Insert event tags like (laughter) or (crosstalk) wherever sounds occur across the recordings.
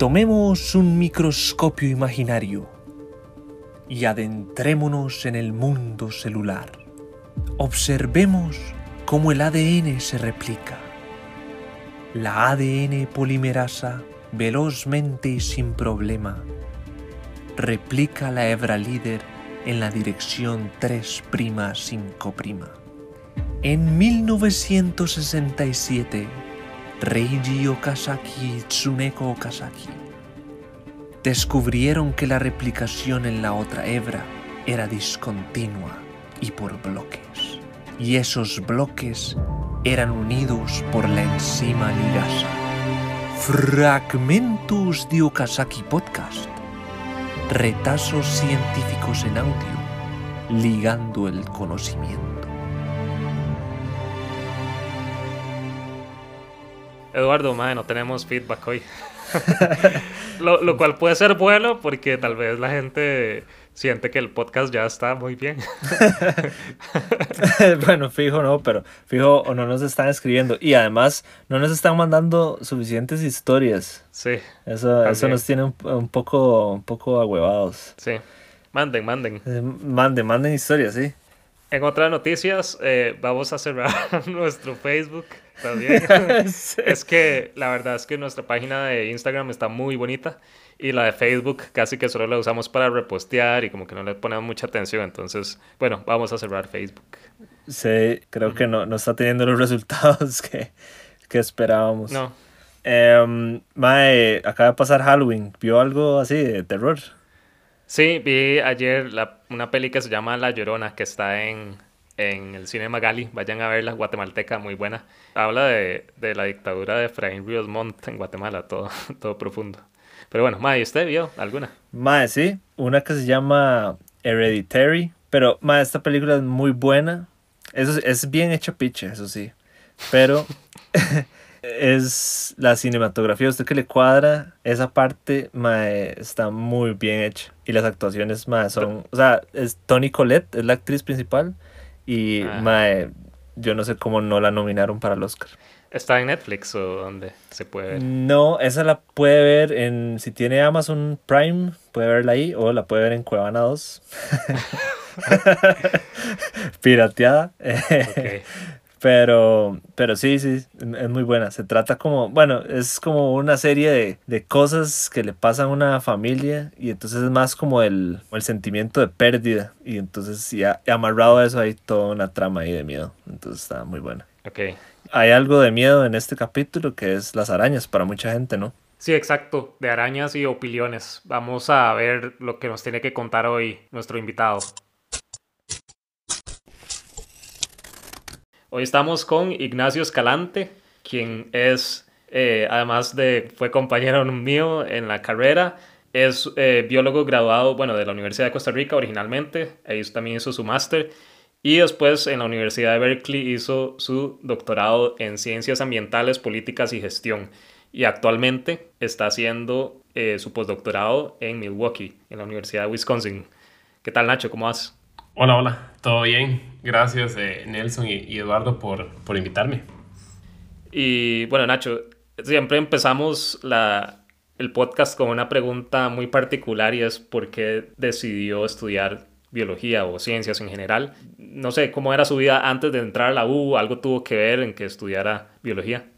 Tomemos un microscopio imaginario y adentrémonos en el mundo celular. Observemos cómo el ADN se replica. La ADN polimerasa velozmente y sin problema replica la hebra líder en la dirección 3'5'. En 1967, Reiji Okazaki y Tsuneko Okazaki descubrieron que la replicación en la otra hebra era discontinua y por bloques. Y esos bloques eran unidos por la enzima ligasa. Fragmentos de Okazaki Podcast. Retazos científicos en audio, ligando el conocimiento. Eduardo, madre, no tenemos feedback hoy. (laughs) lo, lo, cual puede ser bueno porque tal vez la gente siente que el podcast ya está muy bien. (laughs) bueno, fijo no, pero fijo o no nos están escribiendo y además no nos están mandando suficientes historias. Sí. Eso, eso nos tiene un, un, poco un poco ahuevados. Sí. Manden, manden. Eh, manden, manden historias, sí. En otras noticias, eh, vamos a cerrar (laughs) nuestro Facebook también. (laughs) sí. Es que la verdad es que nuestra página de Instagram está muy bonita y la de Facebook casi que solo la usamos para repostear y como que no le ponemos mucha atención. Entonces, bueno, vamos a cerrar Facebook. Sí, creo que no, no está teniendo los (laughs) resultados que, que esperábamos. No. Eh, mae, acaba de pasar Halloween. ¿Vio algo así de terror? Sí, vi ayer la, una peli que se llama La Llorona, que está en, en el cine Magali. Vayan a verla, guatemalteca, muy buena. Habla de, de la dictadura de Efraín Ríos Montt en Guatemala, todo, (laughs) todo profundo. Pero bueno, Mae, ¿usted vio alguna? Mae, sí, una que se llama Hereditary. Pero, Mae, esta película es muy buena. Eso es, bien hecha piche, eso sí. Pero (laughs) es la cinematografía, usted que le cuadra esa parte, mae, está muy bien hecha. Y las actuaciones, mae, son, o sea, es Toni Collette, es la actriz principal. Y, Ah. mae, yo no sé cómo no la nominaron para el Oscar. ¿Está en Netflix o dónde se puede ver? No, esa la puede ver en, si tiene Amazon Prime, puede verla ahí, o la puede ver en Cuevana 2. (laughs) (laughs) Pirateada. Ok. Pero, pero sí, sí, es muy buena. Se trata como, bueno, es como una serie de, de cosas que le pasan a una familia y entonces es más como el, el sentimiento de pérdida. Y entonces ya amarrado a eso hay toda una trama ahí de miedo. Entonces está muy buena. Ok. Hay algo de miedo en este capítulo que es las arañas para mucha gente, ¿no? Sí, exacto, de arañas y opiliones. Vamos a ver lo que nos tiene que contar hoy nuestro invitado. Hoy estamos con Ignacio Escalante, quien es, eh, además de, fue compañero mío en la carrera, es eh, biólogo graduado, bueno, de la Universidad de Costa Rica originalmente, ahí también hizo su máster, y después en la Universidad de Berkeley hizo su doctorado en Ciencias Ambientales, Políticas y Gestión, y actualmente está haciendo eh, su postdoctorado en Milwaukee, en la Universidad de Wisconsin. ¿Qué tal, Nacho? ¿Cómo vas? Hola, hola, todo bien. Gracias eh, Nelson y, y Eduardo por, por invitarme. Y bueno, Nacho, siempre empezamos la, el podcast con una pregunta muy particular y es por qué decidió estudiar biología o ciencias en general. No sé, ¿cómo era su vida antes de entrar a la U? ¿Algo tuvo que ver en que estudiara biología?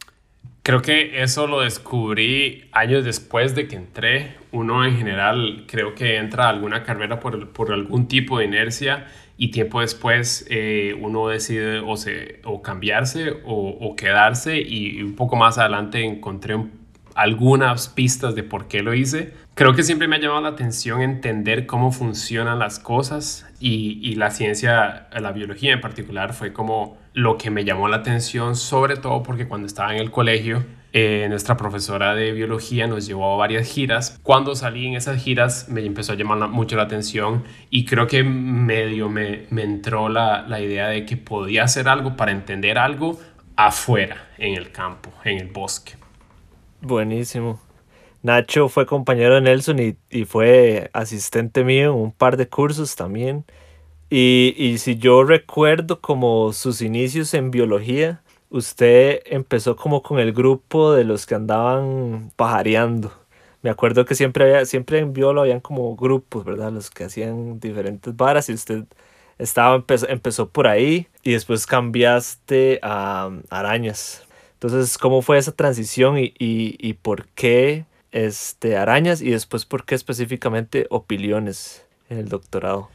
Creo que eso lo descubrí años después de que entré. Uno en general creo que entra a alguna carrera por, por algún tipo de inercia y tiempo después eh, uno decide o, se, o cambiarse o, o quedarse y, y un poco más adelante encontré un, algunas pistas de por qué lo hice. Creo que siempre me ha llamado la atención entender cómo funcionan las cosas y, y la ciencia, la biología en particular, fue como lo que me llamó la atención, sobre todo porque cuando estaba en el colegio, eh, nuestra profesora de biología nos llevó a varias giras. Cuando salí en esas giras me empezó a llamar la- mucho la atención y creo que medio me, me entró la, la idea de que podía hacer algo para entender algo afuera, en el campo, en el bosque. Buenísimo. Nacho fue compañero de Nelson y, y fue asistente mío en un par de cursos también. Y, y si yo recuerdo como sus inicios en biología, usted empezó como con el grupo de los que andaban pajareando. me acuerdo que siempre había, siempre en Biolo habían como grupos, ¿verdad? Los que hacían diferentes varas y usted estaba, empezó, empezó por ahí y después cambiaste a arañas. Entonces, ¿cómo fue esa transición y, y, y por qué este, arañas y después por qué específicamente opiliones en el doctorado?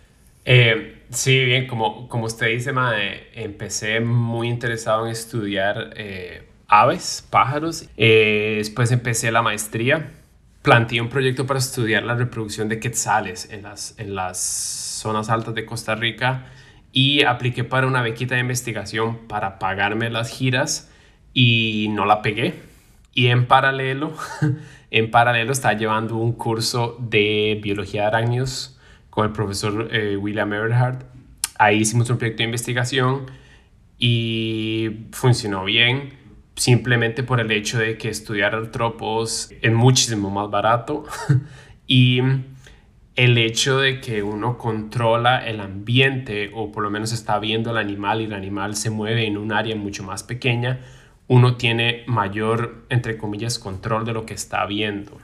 Eh, sí, bien, como, como usted dice, mae, empecé muy interesado en estudiar eh, aves, pájaros. Eh, después empecé la maestría. Planteé un proyecto para estudiar la reproducción de quetzales en las, en las zonas altas de Costa Rica y apliqué para una bequita de investigación para pagarme las giras y no la pegué. Y en paralelo, (laughs) en paralelo estaba llevando un curso de biología de arácnidos con el profesor eh, William Everhard. Ahí hicimos un proyecto de investigación y funcionó bien simplemente por el hecho de que estudiar artrópodos es muchísimo más barato (laughs) y el hecho de que uno controla el ambiente o por lo menos está viendo al animal y el animal se mueve en un área mucho más pequeña, uno tiene mayor, entre comillas, control de lo que está viendo.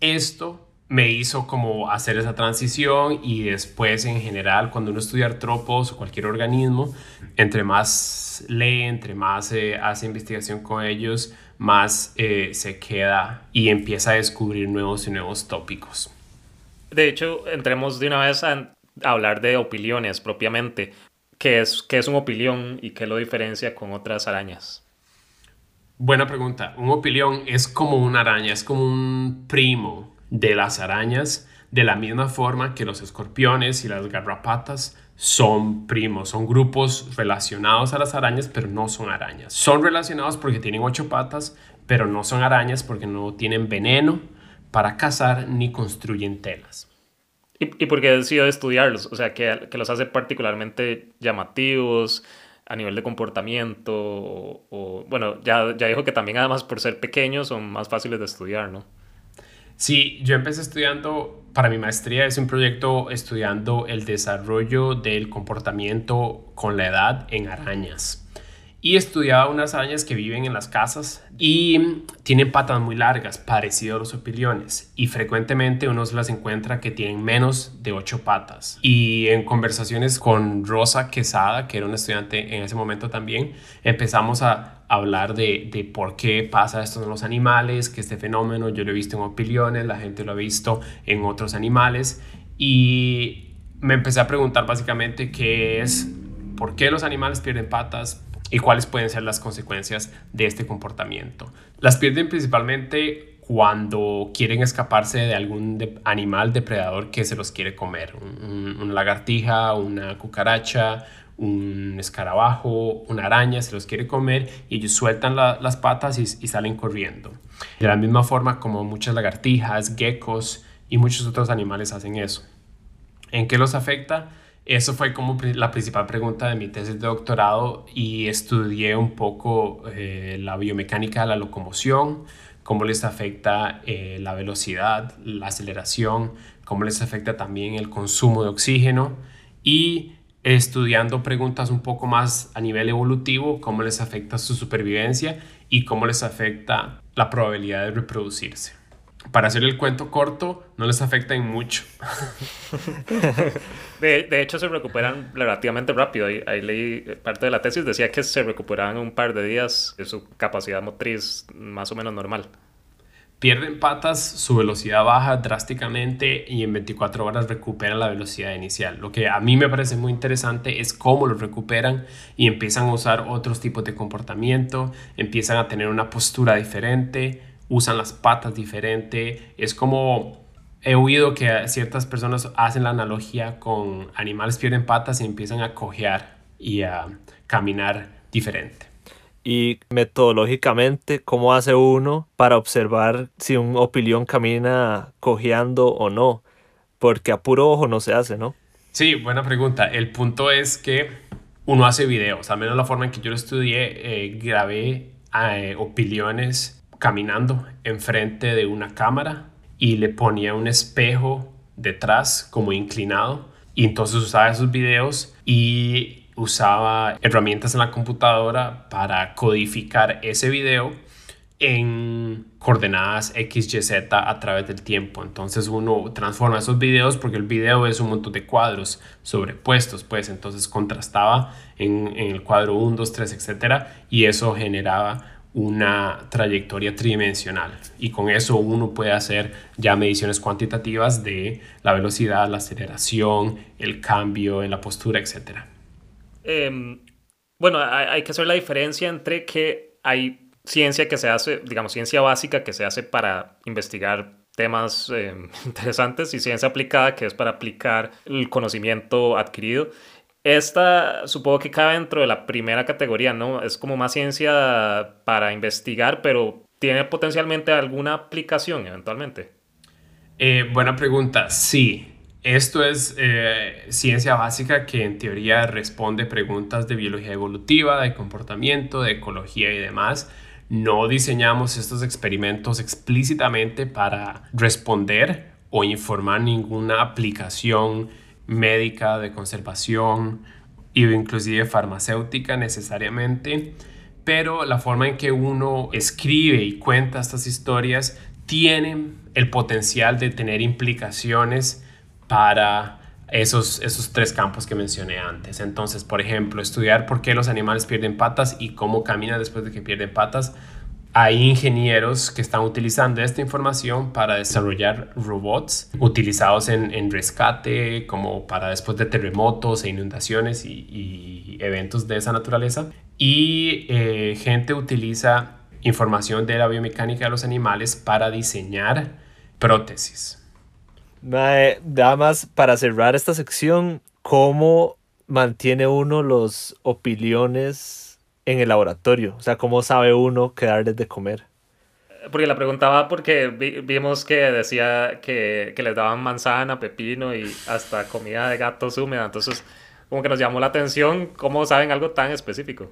Esto me hizo como hacer esa transición y después en general cuando uno estudia artrópodos o cualquier organismo, entre más lee, entre más eh, hace investigación con ellos, más eh, se queda y empieza a descubrir nuevos y nuevos tópicos. De hecho, entremos de una vez a hablar de opiliones propiamente. ¿Qué es, qué es un opilión y qué lo diferencia con otras arañas? Buena pregunta. Un opilión es como una araña, es como un primo de las arañas, de la misma forma que los escorpiones y las garrapatas son primos, son grupos relacionados a las arañas, pero no son arañas. Son relacionados porque tienen ocho patas, pero no son arañas porque no tienen veneno para cazar ni construyen telas. ¿Y, y por qué decidió estudiarlos? O sea, que, que, los hace particularmente llamativos a nivel de comportamiento o, bueno, ya, ya dijo que también además por ser pequeños son más fáciles de estudiar, ¿no? Sí, yo empecé estudiando, para mi maestría es un proyecto estudiando el desarrollo del comportamiento con la edad en arañas. Y estudiaba unas arañas que viven en las casas y tienen patas muy largas, parecido a los opiliones. Y frecuentemente uno las encuentra que tienen menos de ocho patas. Y en conversaciones con Rosa Quesada, que era una estudiante en ese momento también, empezamos a hablar de, de, por qué pasa esto en los animales, que este fenómeno yo lo he visto en opiliones, la gente lo ha visto en otros animales y me empecé a preguntar básicamente qué es, por qué los animales pierden patas y cuáles pueden ser las consecuencias de este comportamiento. Las pierden principalmente cuando quieren escaparse de algún animal depredador que se los quiere comer, un, una lagartija, una cucaracha, un escarabajo, una araña, se los quiere comer y ellos sueltan la, las patas y, y, salen corriendo. De la misma forma como muchas lagartijas, geckos y muchos otros animales hacen eso. ¿En qué los afecta? Eso fue como la principal pregunta de mi tesis de doctorado y estudié un poco eh, la biomecánica de la locomoción, cómo les afecta eh, la velocidad, la aceleración, cómo les afecta también el consumo de oxígeno y estudiando preguntas un poco más a nivel evolutivo, cómo les afecta su supervivencia y cómo les afecta la probabilidad de reproducirse. Para hacer el cuento corto, no les afecta en mucho. (laughs) de, de, hecho, se recuperan relativamente rápido. Ahí, ahí, leí parte de la tesis, decía que se recuperaban un par de días de su capacidad motriz más o menos normal pierden patas, su velocidad baja drásticamente y en 24 horas recuperan la velocidad inicial. Lo que a mí me parece muy interesante es cómo lo recuperan y empiezan a usar otros tipos de comportamiento, empiezan a tener una postura diferente, usan las patas diferente. Es como he oído que ciertas personas hacen la analogía con animales pierden patas y empiezan a cojear y a caminar diferente y metodológicamente cómo hace uno para observar si un opilión camina cojeando o no, porque a puro ojo no se hace, ¿no? Sí, buena pregunta. El punto es que uno hace videos, al menos la forma en que yo lo estudié, eh, grabé eh, opiliones caminando enfrente de una cámara y le ponía un espejo detrás como inclinado y entonces usaba esos videos y usaba herramientas en la computadora para codificar ese video en coordenadas X, Y, Z a través del tiempo. Entonces uno transforma esos videos porque el video es un montón de cuadros sobrepuestos, pues entonces contrastaba en, en el cuadro 1, 2, 3, etcétera, y eso generaba una trayectoria tridimensional y con eso uno puede hacer ya mediciones cuantitativas de la velocidad, la aceleración, el cambio en la postura, etc. Em, bueno, hay, que hacer la diferencia entre que hay ciencia que se hace, digamos, ciencia básica que se hace para investigar temas em, (laughs) interesantes y ciencia aplicada que es para aplicar el conocimiento adquirido. Esta supongo que cabe dentro de la primera categoría, ¿no? Es como más ciencia para investigar, pero ¿tiene potencialmente alguna aplicación eventualmente? Eh, buena pregunta, sí. Esto es eh, ciencia básica que en teoría responde preguntas de biología evolutiva, de comportamiento, de ecología y demás. No diseñamos estos experimentos explícitamente para responder o informar ninguna aplicación médica, de conservación y inclusive farmacéutica necesariamente, pero la forma en que uno escribe y cuenta estas historias tiene el potencial de tener implicaciones para esos, esos tres campos que mencioné antes. Entonces, por ejemplo, estudiar por qué los animales pierden patas y cómo caminan después de que pierden patas hay ingenieros que están utilizando esta información para desarrollar robots utilizados en, rescate, como para después de terremotos e inundaciones y, eventos de esa naturaleza. Y eh, gente utiliza información de la biomecánica de los animales para diseñar prótesis. Nada más para cerrar esta sección, ¿cómo mantiene uno los opiliones en el laboratorio? O sea, ¿cómo sabe uno qué darles de comer? Porque la preguntaba porque vimos que decía que, que, les daban manzana, pepino y hasta comida de gatos húmeda. Entonces, como que nos llamó la atención cómo saben algo tan específico.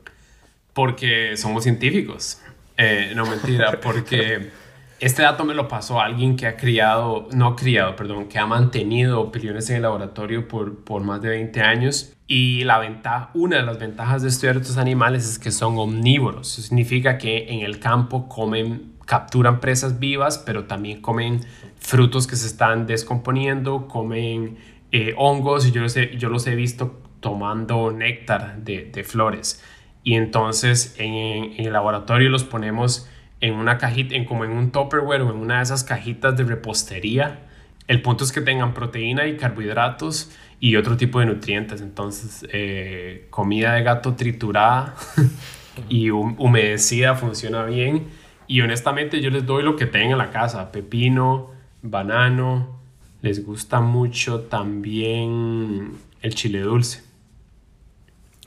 Porque somos científicos. Eh, no mentira, porque (laughs) este dato me lo pasó alguien que ha criado, no criado, perdón, que ha mantenido opiniones en el laboratorio por, por más de 20 años. Y la ventaja, una de las ventajas de estudiar estos animales es que son omnívoros. Significa que en el campo comen, capturan presas vivas, pero también comen frutos que se están descomponiendo, comen eh, hongos y yo los, he, yo los he visto tomando néctar de, de flores. Y entonces en, en el laboratorio los ponemos en una cajita, en como en un Tupperware o en una de esas cajitas de repostería. El punto es que tengan proteína y carbohidratos y otro tipo de nutrientes. Entonces, eh, comida de gato triturada (laughs) y humedecida funciona bien. Y honestamente yo les doy lo que tengan en la casa. Pepino, banano. Les gusta mucho también el chile dulce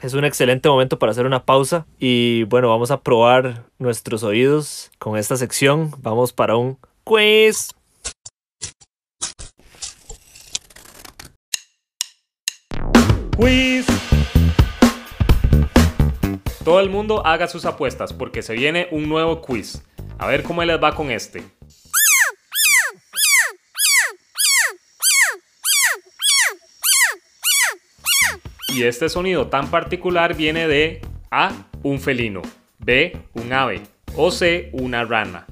es un excelente momento para hacer una pausa y bueno, vamos a probar nuestros oídos con esta sección. Vamos para un quiz. Quiz. Todo el mundo haga sus apuestas porque se viene un nuevo quiz. A ver cómo les va con este. Y este sonido tan particular viene de A, un felino, B, un ave o C, una rana.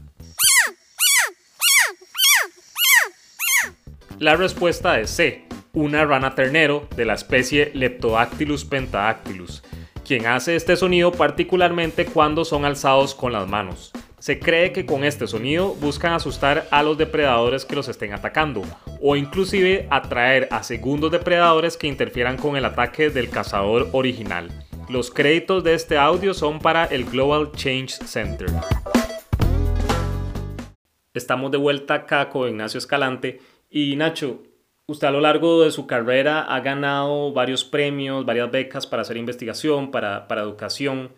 La respuesta es C, una rana ternero de la especie Leptodactylus pentadactylus, quien hace este sonido particularmente cuando son alzados con las manos. Se cree que con este sonido buscan asustar a los depredadores que los estén atacando, o inclusive atraer a segundos depredadores que interfieran con el ataque del cazador original. Los créditos de este audio son para el Global Change Center. Estamos de vuelta acá con Ignacio Escalante y Nacho, usted a lo largo de su carrera ha ganado varios premios, varias becas para hacer investigación, para, para educación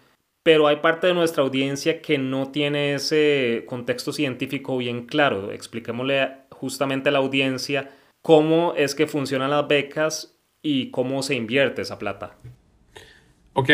pero hay parte de nuestra audiencia que no tiene ese contexto científico bien claro. Expliquémosle justamente a la audiencia cómo es que funcionan las becas y cómo se invierte esa plata. Ok,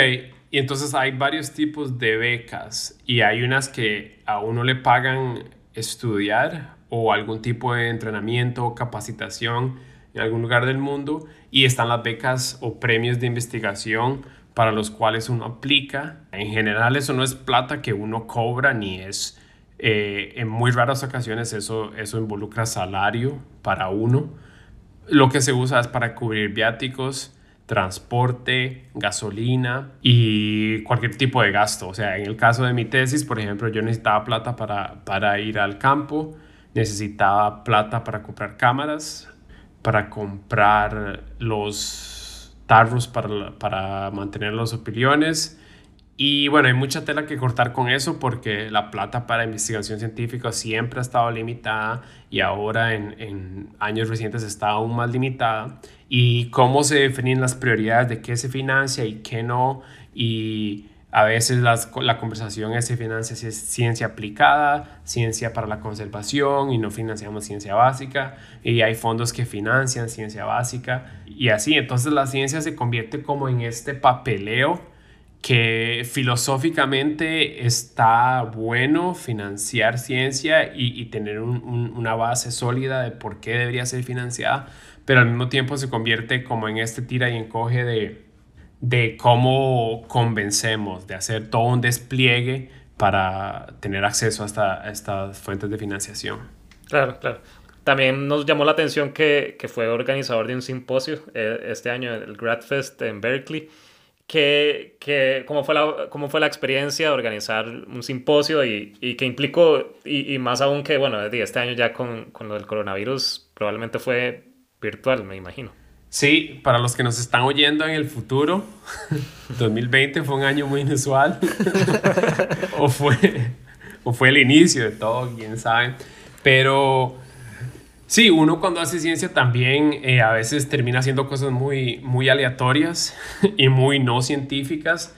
y entonces hay varios tipos de becas y hay unas que a uno le pagan estudiar o algún tipo de entrenamiento capacitación en algún lugar del mundo y están las becas o premios de investigación para los cuales uno aplica. En general eso no es plata que uno cobra ni es Eh, en muy raras ocasiones eso, eso involucra salario para uno. Lo que se usa es para cubrir viáticos, transporte, gasolina y cualquier tipo de gasto. O sea, en el caso de mi tesis, por ejemplo, yo necesitaba plata para, para ir al campo, necesitaba plata para comprar cámaras, para comprar los tarros para, para mantener los opiniones. Y bueno, hay mucha tela que cortar con eso porque la plata para investigación científica siempre ha estado limitada y ahora en, en años recientes está aún más limitada. Y cómo se definen las prioridades de qué se financia y qué no. Y a veces las, la conversación es si financia es ciencia aplicada, ciencia para la conservación y no financiamos ciencia básica. Y hay fondos que financian ciencia básica y así. Entonces la ciencia se convierte como en este papeleo que filosóficamente está bueno financiar ciencia y, y tener un, una base sólida de por qué debería ser financiada, pero al mismo tiempo se convierte como en este tira y encoge de de cómo convencemos de hacer todo un despliegue para tener acceso a, estas fuentes de financiación. Claro, claro. También nos llamó la atención que, que fue organizador de un simposio eh, este año, el GradFest en Berkeley. Que, que, ¿cómo, fue la, ¿Cómo fue la experiencia de organizar un simposio y, y que implicó, y, y, más aún que, bueno, este año ya con, con lo del coronavirus probablemente fue virtual, me imagino? Sí, para los que nos están oyendo en el futuro, (laughs) 2020 fue un año muy inusual. (laughs) o, fue, o fue el inicio de todo, quién sabe. Pero sí, uno cuando hace ciencia también eh, a veces termina haciendo cosas muy, muy aleatorias (laughs) y muy no científicas.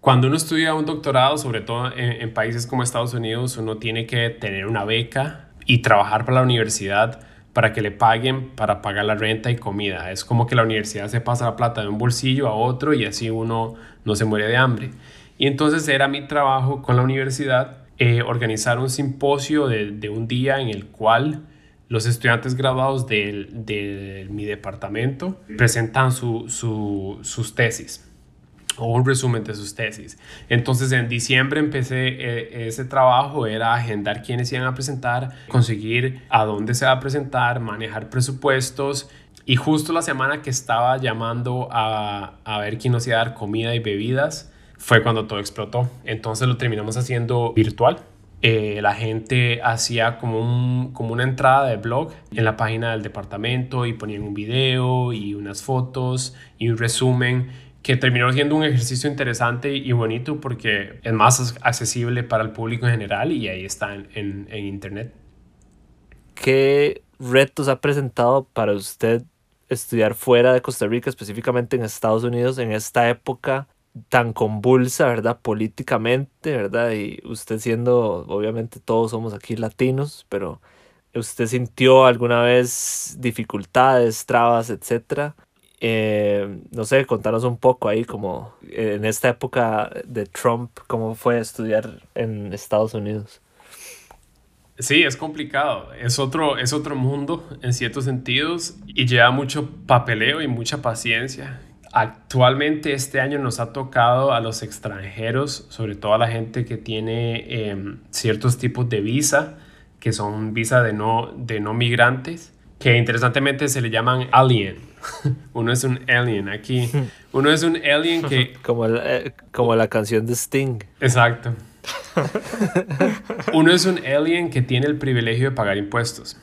Cuando uno estudia un doctorado, sobre todo en, en países como Estados Unidos, uno tiene que tener una beca y trabajar para la universidad para que le paguen para pagar la renta y comida. Es como que la universidad se pasa la plata de un bolsillo a otro y así uno no se muere de hambre. Y entonces era mi trabajo con la universidad eh, organizar un simposio de, de, un día en el cual los estudiantes graduados de, de mi departamento presentan su, su, sus tesis o un resumen de sus tesis. Entonces en diciembre empecé eh, ese trabajo, era agendar quiénes iban a presentar, conseguir a dónde se va a presentar, manejar presupuestos y justo la semana que estaba llamando a, a ver quién nos iba a dar comida y bebidas fue cuando todo explotó. Entonces lo terminamos haciendo virtual. Eh, la gente hacía como, un, como una entrada de blog en la página del departamento y ponían un video y unas fotos y un resumen que terminó siendo un ejercicio interesante y bonito porque es más accesible para el público en general y ahí está en, en, en Internet. ¿Qué retos ha presentado para usted estudiar fuera de Costa Rica, específicamente en Estados Unidos, en esta época tan convulsa, ¿verdad? Políticamente, ¿verdad? Y usted siendo, obviamente todos somos aquí latinos, pero ¿usted sintió alguna vez dificultades, trabas, etcétera? Eh, no sé, contanos un poco ahí como en esta época de Trump, cómo fue estudiar en Estados Unidos. Sí, es complicado. Es otro, es otro mundo en ciertos sentidos y lleva mucho papeleo y mucha paciencia. Actualmente este año nos ha tocado a los extranjeros, sobre todo a la gente que tiene eh, ciertos tipos de visa, que son visa de no, de no migrantes, que interesantemente se le llaman alien. (laughs) Uno es un alien aquí. (laughs) Uno es un alien que... (laughs) Como, la, eh, como la canción de Sting. Exacto. Uno es un alien que tiene el privilegio de pagar impuestos.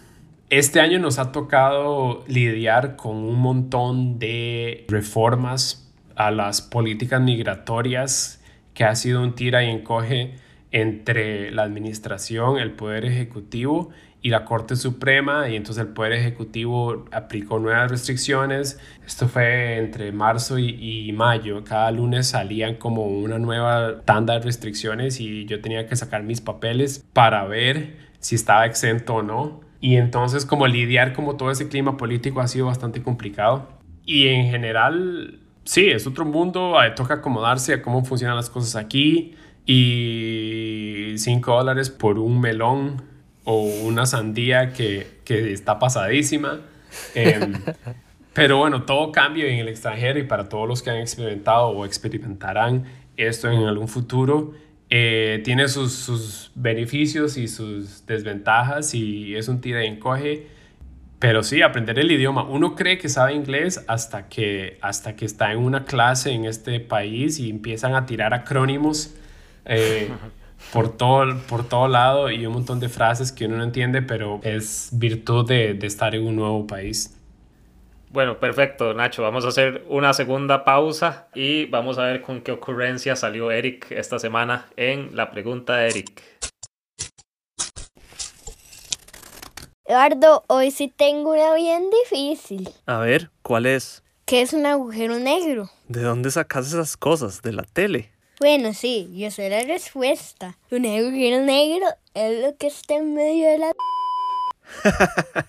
Este año nos ha tocado lidiar con un montón de reformas a las políticas migratorias que ha sido un tira y encoge entre la administración, el poder ejecutivo y la Corte Suprema y entonces el Poder Ejecutivo aplicó nuevas restricciones. Esto fue entre marzo y, y, mayo. Cada lunes salían como una nueva tanda de restricciones y yo tenía que sacar mis papeles para ver si estaba exento o no. Y entonces como lidiar como todo ese clima político ha sido bastante complicado. Y en general, sí, es otro mundo, toca acomodarse a cómo funcionan las cosas aquí. Y 5 dólares por un melón o una sandía que, que está pasadísima. Eh, (laughs) pero bueno, todo cambia en el extranjero y para todos los que han experimentado o experimentarán esto en algún futuro, Eh, tiene sus, sus, beneficios y sus desventajas y es un tira y encoge. Pero sí, aprender el idioma. Uno cree que sabe inglés hasta que, hasta que está en una clase en este país y empiezan a tirar acrónimos eh, (laughs) por, todo, por todo lado y un montón de frases que uno no entiende, pero es virtud de, de estar en un nuevo país. Bueno, perfecto, Nacho. Vamos a hacer una segunda pausa y vamos a ver con qué ocurrencia salió Eric esta semana en la pregunta de Eric. Eduardo, hoy sí tengo una bien difícil. A ver, ¿cuál es? ¿Qué es un agujero negro? ¿De dónde sacas esas cosas? ¿De la tele? Bueno, sí, yo sé la respuesta. Un agujero negro es lo que está en medio de la... (laughs)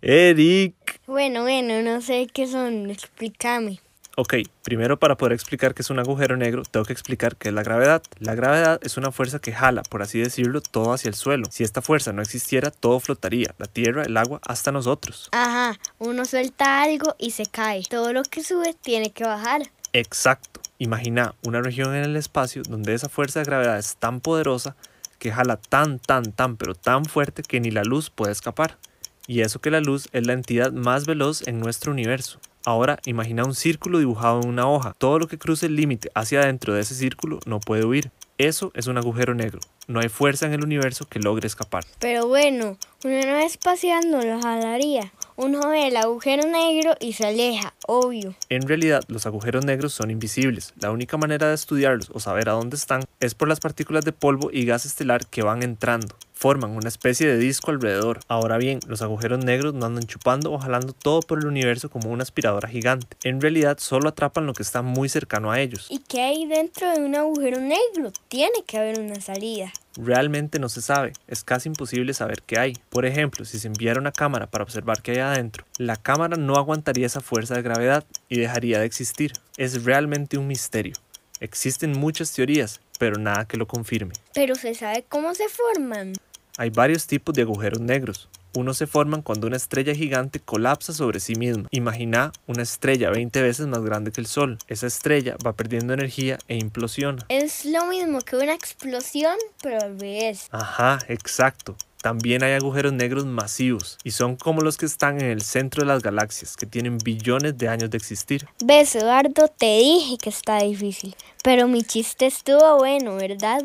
Eric. Bueno, bueno, no sé qué son, explícame. Ok, primero para poder explicar qué es un agujero negro, tengo que explicar qué es la gravedad. La gravedad es una fuerza que jala, por así decirlo, todo hacia el suelo. Si esta fuerza no existiera, todo flotaría, la tierra, el agua, hasta nosotros. Ajá, uno suelta algo y se cae. Todo lo que sube tiene que bajar. Exacto. Imagina una región en el espacio donde esa fuerza de gravedad es tan poderosa que jala tan, tan, tan, pero tan fuerte que ni la luz puede escapar. Y eso que la luz es la entidad más veloz en nuestro universo. Ahora imagina un círculo dibujado en una hoja. Todo lo que cruce el límite hacia adentro de ese círculo no puede huir. Eso es un agujero negro. No hay fuerza en el universo que logre escapar. Pero bueno, una nave espacial no lo jalaría. Uno ve el agujero negro y se aleja, obvio. En realidad, los agujeros negros son invisibles. La única manera de estudiarlos o saber a dónde están es por las partículas de polvo y gas estelar que van entrando forman una especie de disco alrededor. Ahora bien, los agujeros negros no andan chupando o jalando todo por el universo como una aspiradora gigante. En realidad solo atrapan lo que está muy cercano a ellos. ¿Y qué hay dentro de un agujero negro? Tiene que haber una salida. Realmente no se sabe, es casi imposible saber qué hay. Por ejemplo, si se enviara una cámara para observar qué hay adentro, la cámara no aguantaría esa fuerza de gravedad y dejaría de existir. Es realmente un misterio. Existen muchas teorías, pero nada que lo confirme. Pero se sabe cómo se forman. Hay varios tipos de agujeros negros. Unos se forman cuando una estrella gigante colapsa sobre sí misma. Imagina una estrella 20 veces más grande que el Sol. Esa estrella va perdiendo energía e implosiona. Es lo mismo que una explosión, pero al revés. Ajá, exacto. También hay agujeros negros masivos y son como los que están en el centro de las galaxias, que tienen billones de años de existir. Ves, Eduardo, te dije que está difícil, pero mi chiste estuvo bueno, ¿verdad?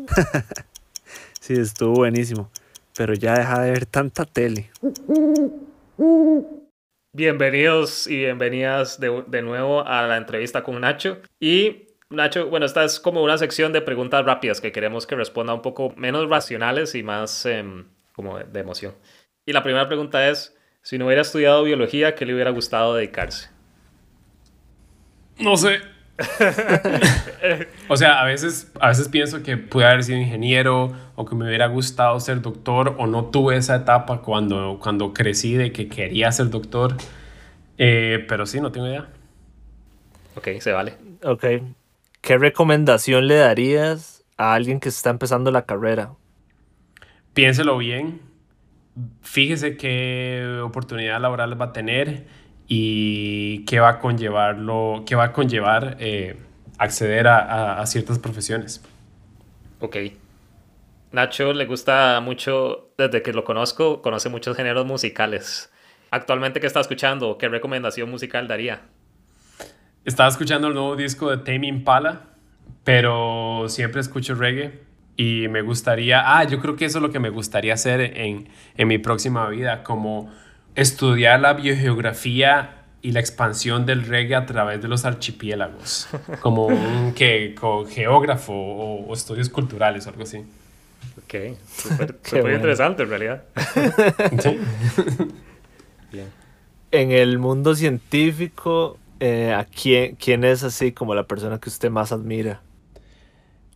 (laughs) sí, estuvo buenísimo pero ya deja de ver tanta tele. Bienvenidos y bienvenidas de, de, nuevo a la entrevista con Nacho. Y Nacho, bueno, esta es como una sección de preguntas rápidas que queremos que responda un poco menos racionales y más eh, como de, de emoción. Y la primera pregunta es, si no hubiera estudiado biología, ¿qué le hubiera gustado dedicarse? No sé, (laughs) o sea, a veces, a veces pienso que pude haber sido ingeniero o que me hubiera gustado ser doctor o no tuve esa etapa cuando, cuando crecí de que quería ser doctor. Eh, pero sí, no tengo idea. Ok, se vale. Ok. ¿Qué recomendación le darías a alguien que está empezando la carrera? Piénselo bien. Fíjese qué oportunidad laboral va a tener y qué va a conllevarlo, qué va a conllevar eh, acceder a, a, ciertas profesiones. Ok. Nacho le gusta mucho, desde que lo conozco, conoce muchos géneros musicales. Actualmente, ¿qué está escuchando? ¿Qué recomendación musical daría? Estaba escuchando el nuevo disco de Tame Impala, pero siempre escucho reggae y me gustaría, ah, yo creo que eso es lo que me gustaría hacer en, en mi próxima vida, como estudiar la biogeografía y la expansión del reggae a través de los archipiélagos, (laughs) como un que, geógrafo o, estudios culturales o algo así. Ok, súper (laughs) interesante en realidad. (laughs) Bien. En el mundo científico, eh, ¿a quién, quién es así como la persona que usted más admira?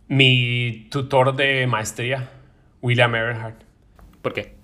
Mi tutor de maestría, William Earhart. ¿Por qué?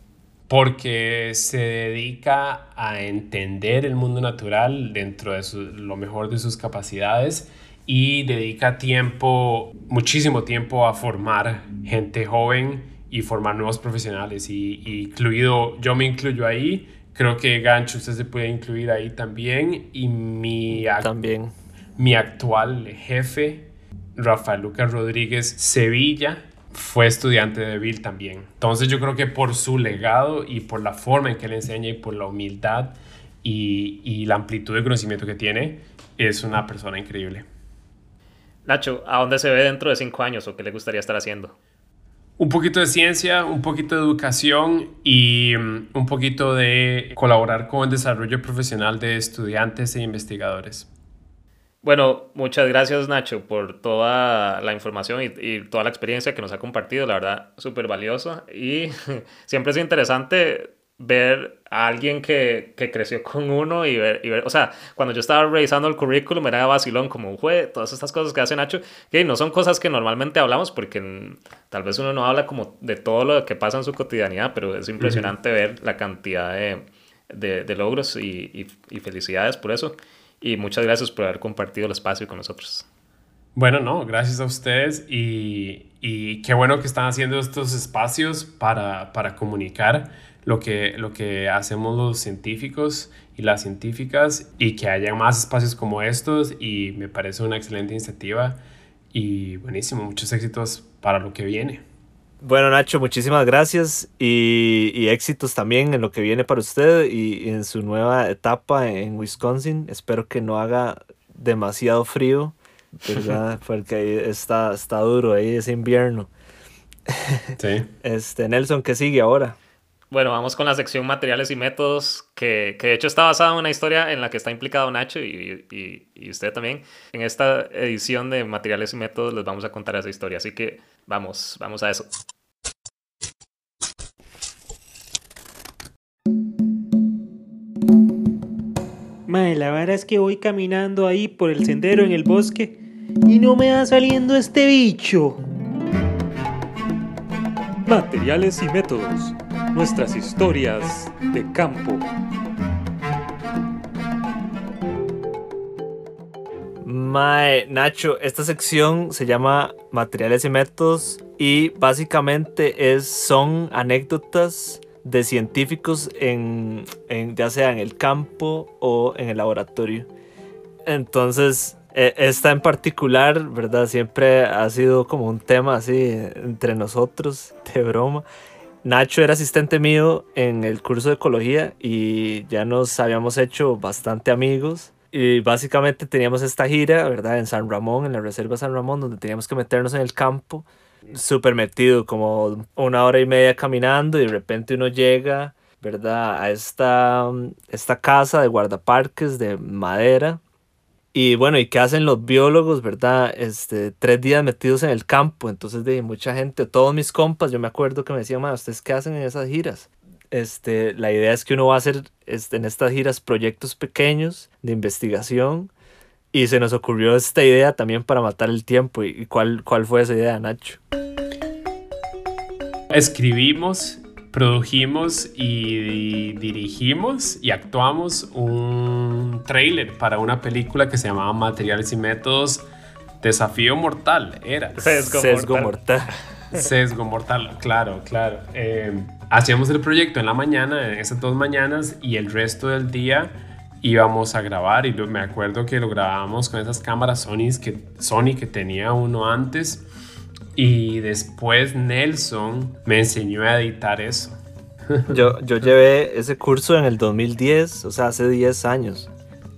Porque se dedica a entender el mundo natural dentro de lo mejor de sus capacidades y dedica tiempo, muchísimo tiempo a formar gente joven y formar nuevos profesionales. Y, incluido, yo me incluyo ahí, creo que Gancho usted se puede incluir ahí también. Y mi, también. mi actual jefe Rafael Lucas Rodríguez Sevilla fue estudiante de Bill también. Entonces yo creo que por su legado y por la forma en que él enseña y por la humildad y, y la amplitud de conocimiento que tiene, es una persona increíble. Nacho, ¿a dónde se ve dentro de cinco años o qué le gustaría estar haciendo? Un poquito de ciencia, un poquito de educación y um, un poquito de colaborar con el desarrollo profesional de estudiantes e investigadores. Bueno, muchas gracias Nacho por toda la información y, y toda la experiencia que nos ha compartido, la verdad, súper valiosa y (laughs) siempre es interesante ver a alguien que, que, creció con uno y ver, y ver, o sea, cuando yo estaba revisando el currículum era vacilón como, fue todas estas cosas que hace Nacho, que no son cosas que normalmente hablamos porque tal vez uno no habla como de todo lo que pasa en su cotidianidad, pero es impresionante uh -huh. ver la cantidad de, de, de logros y, y, y felicidades por eso. Y muchas gracias por haber compartido el espacio con nosotros. Bueno, no, gracias a ustedes y, y qué bueno que están haciendo estos espacios para, para comunicar lo que, lo que hacemos los científicos y las científicas y que haya más espacios como estos y me parece una excelente iniciativa y buenísimo, muchos éxitos para lo que viene. Bueno, Nacho, muchísimas gracias y, y, éxitos también en lo que viene para usted y en su nueva etapa en Wisconsin. Espero que no haga demasiado frío, ¿verdad? (laughs) Porque ahí está, está duro ahí ese invierno. Sí. (laughs) Este, Nelson, ¿qué sigue ahora? Bueno, vamos con la sección materiales y métodos, que, que, de hecho está basada en una historia en la que está implicado Nacho y, y, y, usted también. En esta edición de materiales y métodos les vamos a contar esa historia, así que vamos, vamos a eso. Mae, la verdad es que voy caminando ahí por el sendero en el bosque y no me va saliendo este bicho. Materiales y métodos nuestras historias de campo. Mae, Nacho, esta sección se llama Materiales y Métodos y básicamente es, son anécdotas de científicos en, en, ya sea en el campo o en el laboratorio. Entonces, esta en particular, ¿verdad? Siempre ha sido como un tema así entre nosotros, de broma. Nacho era asistente mío en el curso de ecología y ya nos habíamos hecho bastante amigos. Y básicamente teníamos esta gira, ¿verdad? En San Ramón, en la Reserva San Ramón, donde teníamos que meternos en el campo, súper metido, como una hora y media caminando y de repente uno llega, ¿verdad? A esta, esta casa de guardaparques de madera. Y bueno, ¿y qué hacen los biólogos, verdad? Este, tres días metidos en el campo, entonces de mucha gente, todos mis compas, yo me acuerdo que me decían, ¿ustedes qué hacen en esas giras? Este, la idea es que uno va a hacer este, en estas giras proyectos pequeños de investigación y se nos ocurrió esta idea también para matar el tiempo. ¿Y cuál, cuál fue esa idea, Nacho? Escribimos, produjimos y dirigimos y actuamos un trailer para una película que se llamaba Materiales y Métodos Desafío Mortal. Era. Sesgo, Sesgo mortal. mortal. Sesgo mortal, claro, claro. Eh, hacíamos el proyecto en la mañana, en esas dos mañanas, y el resto del día íbamos a grabar. Y me acuerdo que lo grabábamos con esas cámaras Sony que, Sony que tenía uno antes. Y después Nelson me enseñó a editar eso. (laughs) Yo, yo llevé ese curso en el 2010, o sea, hace 10 años.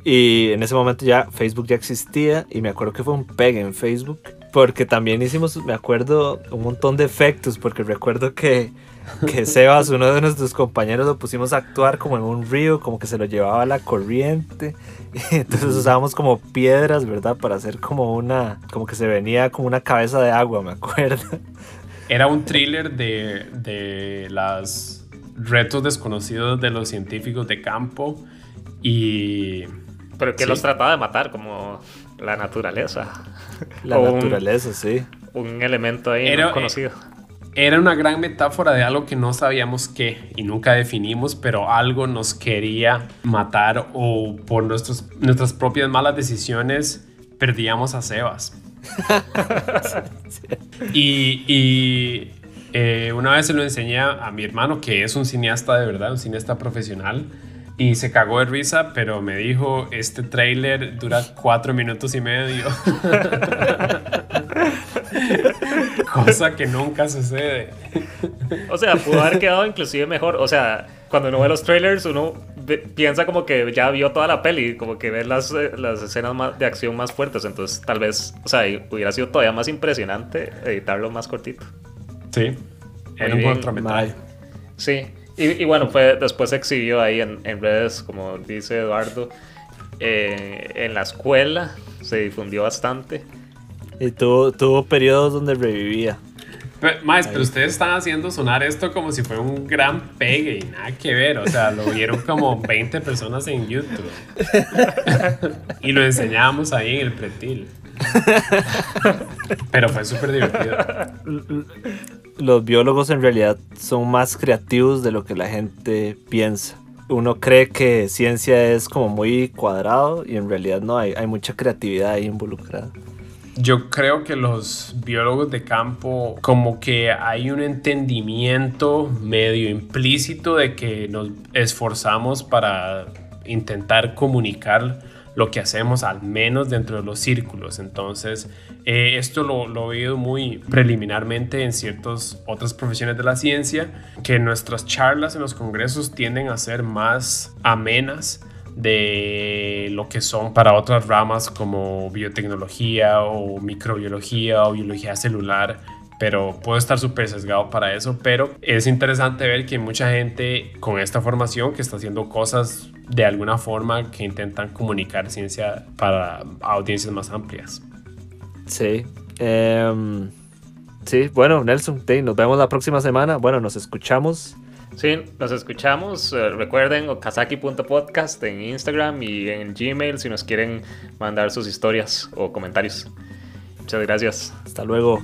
Y en ese momento ya Facebook ya existía y me acuerdo que fue un pegue en Facebook. Porque también hicimos, me acuerdo, un montón de efectos, porque recuerdo que, que Sebas, uno de nuestros compañeros, lo pusimos a actuar como en un río, como que se lo llevaba la corriente. (laughs) Entonces usábamos como piedras, ¿verdad? Para hacer como una, como que se venía como una cabeza de agua, me acuerdo. Era un thriller de, de las retos desconocidos de los científicos de campo y... Pero que sí. los trataba de matar, como la naturaleza. La o naturaleza, un, sí. Un elemento ahí era, no conocido. Era una gran metáfora de algo que no sabíamos qué y nunca definimos, pero algo nos quería matar o por nuestros, nuestras propias malas decisiones perdíamos a Sebas. (laughs) y, y eh, una vez se lo enseñé a mi hermano, que es un cineasta de verdad, un cineasta profesional, y se cagó de risa, pero me dijo, este trailer dura cuatro minutos y medio. (laughs) Cosa que nunca sucede. O sea, pudo haber quedado inclusive mejor. O sea, cuando uno ve los trailers, uno piensa como que ya vio toda la peli, como que ve las, eh, las escenas más- de acción más fuertes. Entonces, tal vez, o sea, hubiera sido todavía más impresionante editarlo más cortito. Sí. Era un cortometraje. Sí, y, y bueno, fue, después se exhibió ahí en, en redes, como dice Eduardo, eh, en la escuela, se difundió bastante. Y tuvo, tuvo periodos donde revivía. Pero, maes, pero ustedes están haciendo sonar esto como si fuera un gran pegue y nada que ver. O sea, lo vieron como (laughs) 20 personas en YouTube. (laughs) y lo enseñábamos ahí en el pretil. (laughs) Pero fue súper divertido. Los biólogos en realidad son más creativos de lo que la gente piensa. Uno cree que ciencia es como muy cuadrado y en realidad no, hay, hay mucha creatividad ahí involucrada. Yo creo que los biólogos de campo, como que hay un entendimiento medio implícito de que nos esforzamos para intentar comunicar lo que hacemos, al menos dentro de los círculos. Entonces, eh, esto lo, lo he oído muy preliminarmente en ciertas otras profesiones de la ciencia, que nuestras charlas en los congresos tienden a ser más amenas de lo que son para otras ramas como biotecnología o microbiología o biología celular, pero puedo estar súper sesgado para eso, pero es interesante ver que hay mucha gente con esta formación que está haciendo cosas de alguna forma que intentan comunicar ciencia para audiencias más amplias. Sí. em, sí, bueno, Nelson, sí, nos vemos la próxima semana. Bueno, nos escuchamos. Sí, nos escuchamos. eh, recuerden okazaki.podcast en Instagram y en Gmail si nos quieren mandar sus historias o comentarios. Muchas gracias. Hasta luego.